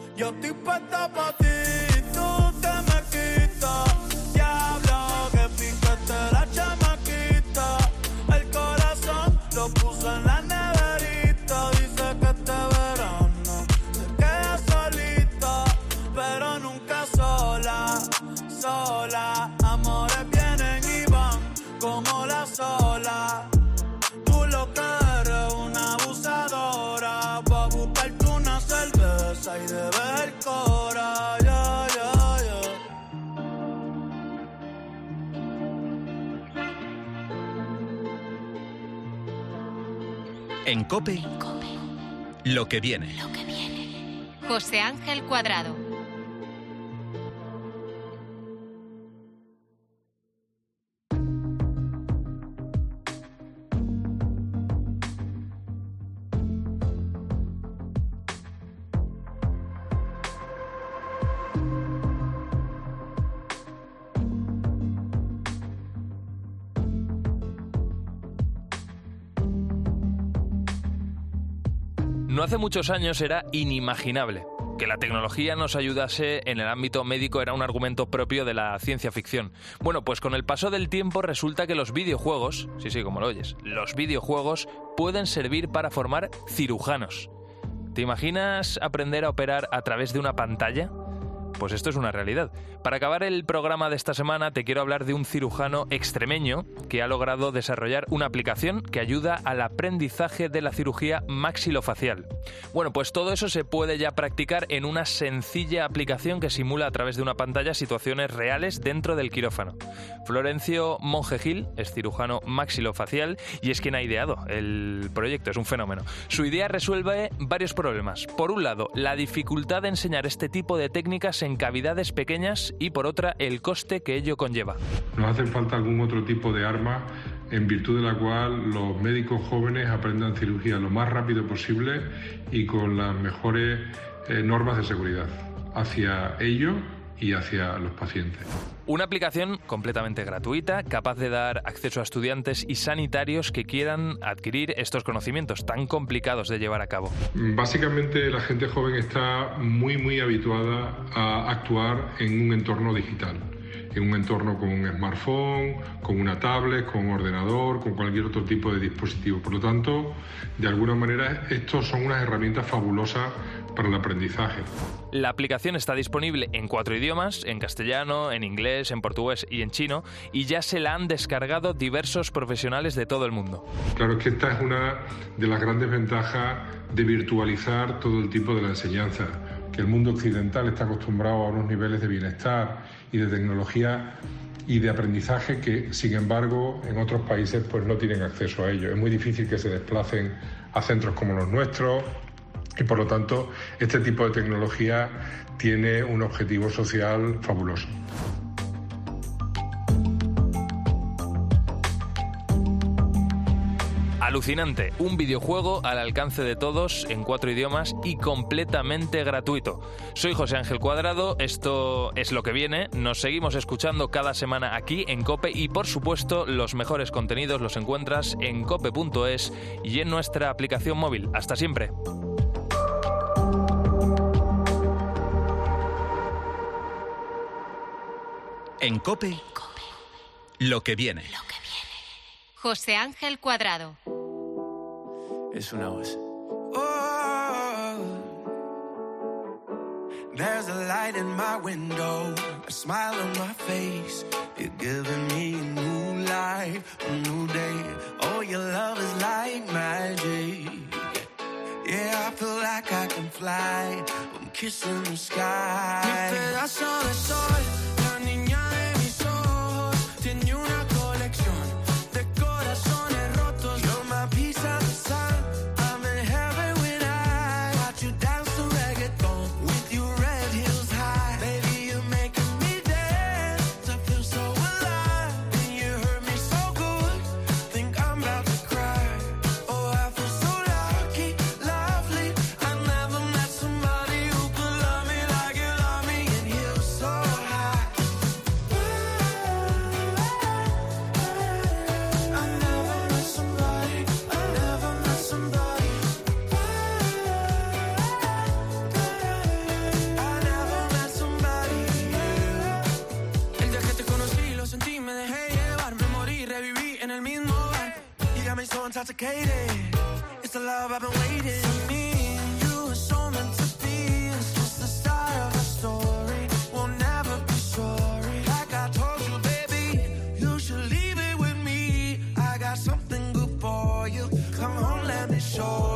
Y de ver cora. Ya, ya, ya. En Cope, lo que viene. José Ángel Cuadrado. Hace muchos años era inimaginable. Que la tecnología nos ayudase en el ámbito médico era un argumento propio de la ciencia ficción. Bueno, pues con el paso del tiempo resulta que los videojuegos, sí, sí, como lo oyes, los videojuegos pueden servir para formar cirujanos. ¿Te imaginas aprender a operar a través de una pantalla? Pues esto es una realidad. Para acabar el programa de esta semana te quiero hablar de un cirujano extremeño que ha logrado desarrollar una aplicación que ayuda al aprendizaje de la cirugía maxilofacial. Bueno, pues todo eso se puede ya practicar en una sencilla aplicación que simula a través de una pantalla situaciones reales dentro del quirófano. Florencio Monje-Gil es cirujano maxilofacial y es quien ha ideado el proyecto, es un fenómeno. Su idea resuelve varios problemas. Por un lado, la dificultad de enseñar este tipo de técnicas cavidades pequeñas y por otra, el coste que ello conlleva. Nos hace falta algún otro tipo de arma en virtud de la cual los médicos jóvenes aprendan cirugía lo más rápido posible y con las mejores eh, normas de seguridad hacia ellos y hacia los pacientes. Una aplicación completamente gratuita, capaz de dar acceso a estudiantes y sanitarios que quieran adquirir estos conocimientos tan complicados de llevar a cabo. Básicamente la gente joven está muy muy habituada a actuar en un entorno digital, en un entorno con un smartphone, con una tablet, con un ordenador, con cualquier otro tipo de dispositivo. Por lo tanto, de alguna manera, estos son unas herramientas fabulosas para el aprendizaje. La aplicación está disponible en cuatro idiomas, en castellano, en inglés, en portugués y en chino, y ya se la han descargado diversos profesionales de todo el mundo. Claro que esta es una de las grandes ventajas de virtualizar todo el tipo de la enseñanza, que el mundo occidental está acostumbrado a unos niveles de bienestar y de tecnología y de aprendizaje que, sin embargo, en otros países pues no tienen acceso a ello. Es muy difícil que se desplacen a centros como los nuestros, y por lo tanto este tipo de tecnología tiene un objetivo social fabuloso. Alucinante, un videojuego al alcance de todos en cuatro idiomas y completamente gratuito. Soy José Ángel Cuadrado, esto es lo que viene, nos seguimos escuchando cada semana aquí en Cope y por supuesto los mejores contenidos los encuentras en cope.es y en nuestra aplicación móvil. Hasta siempre. En Cope, lo que viene. José Ángel Cuadrado. Es una voz. There's a light in my window, a smile on my face. You're giving me a new life, a new day. Oh, your love is like magic. Yeah, I feel like I can fly. I'm kissing the sky. Mi pedazo de sol, intoxicated. It's the love I've been waiting. For me you are so meant to be. It's just the start of a story. We'll never be sorry. Like I told you, baby, you should leave it with me. I got something good for you. Come home, let me show you.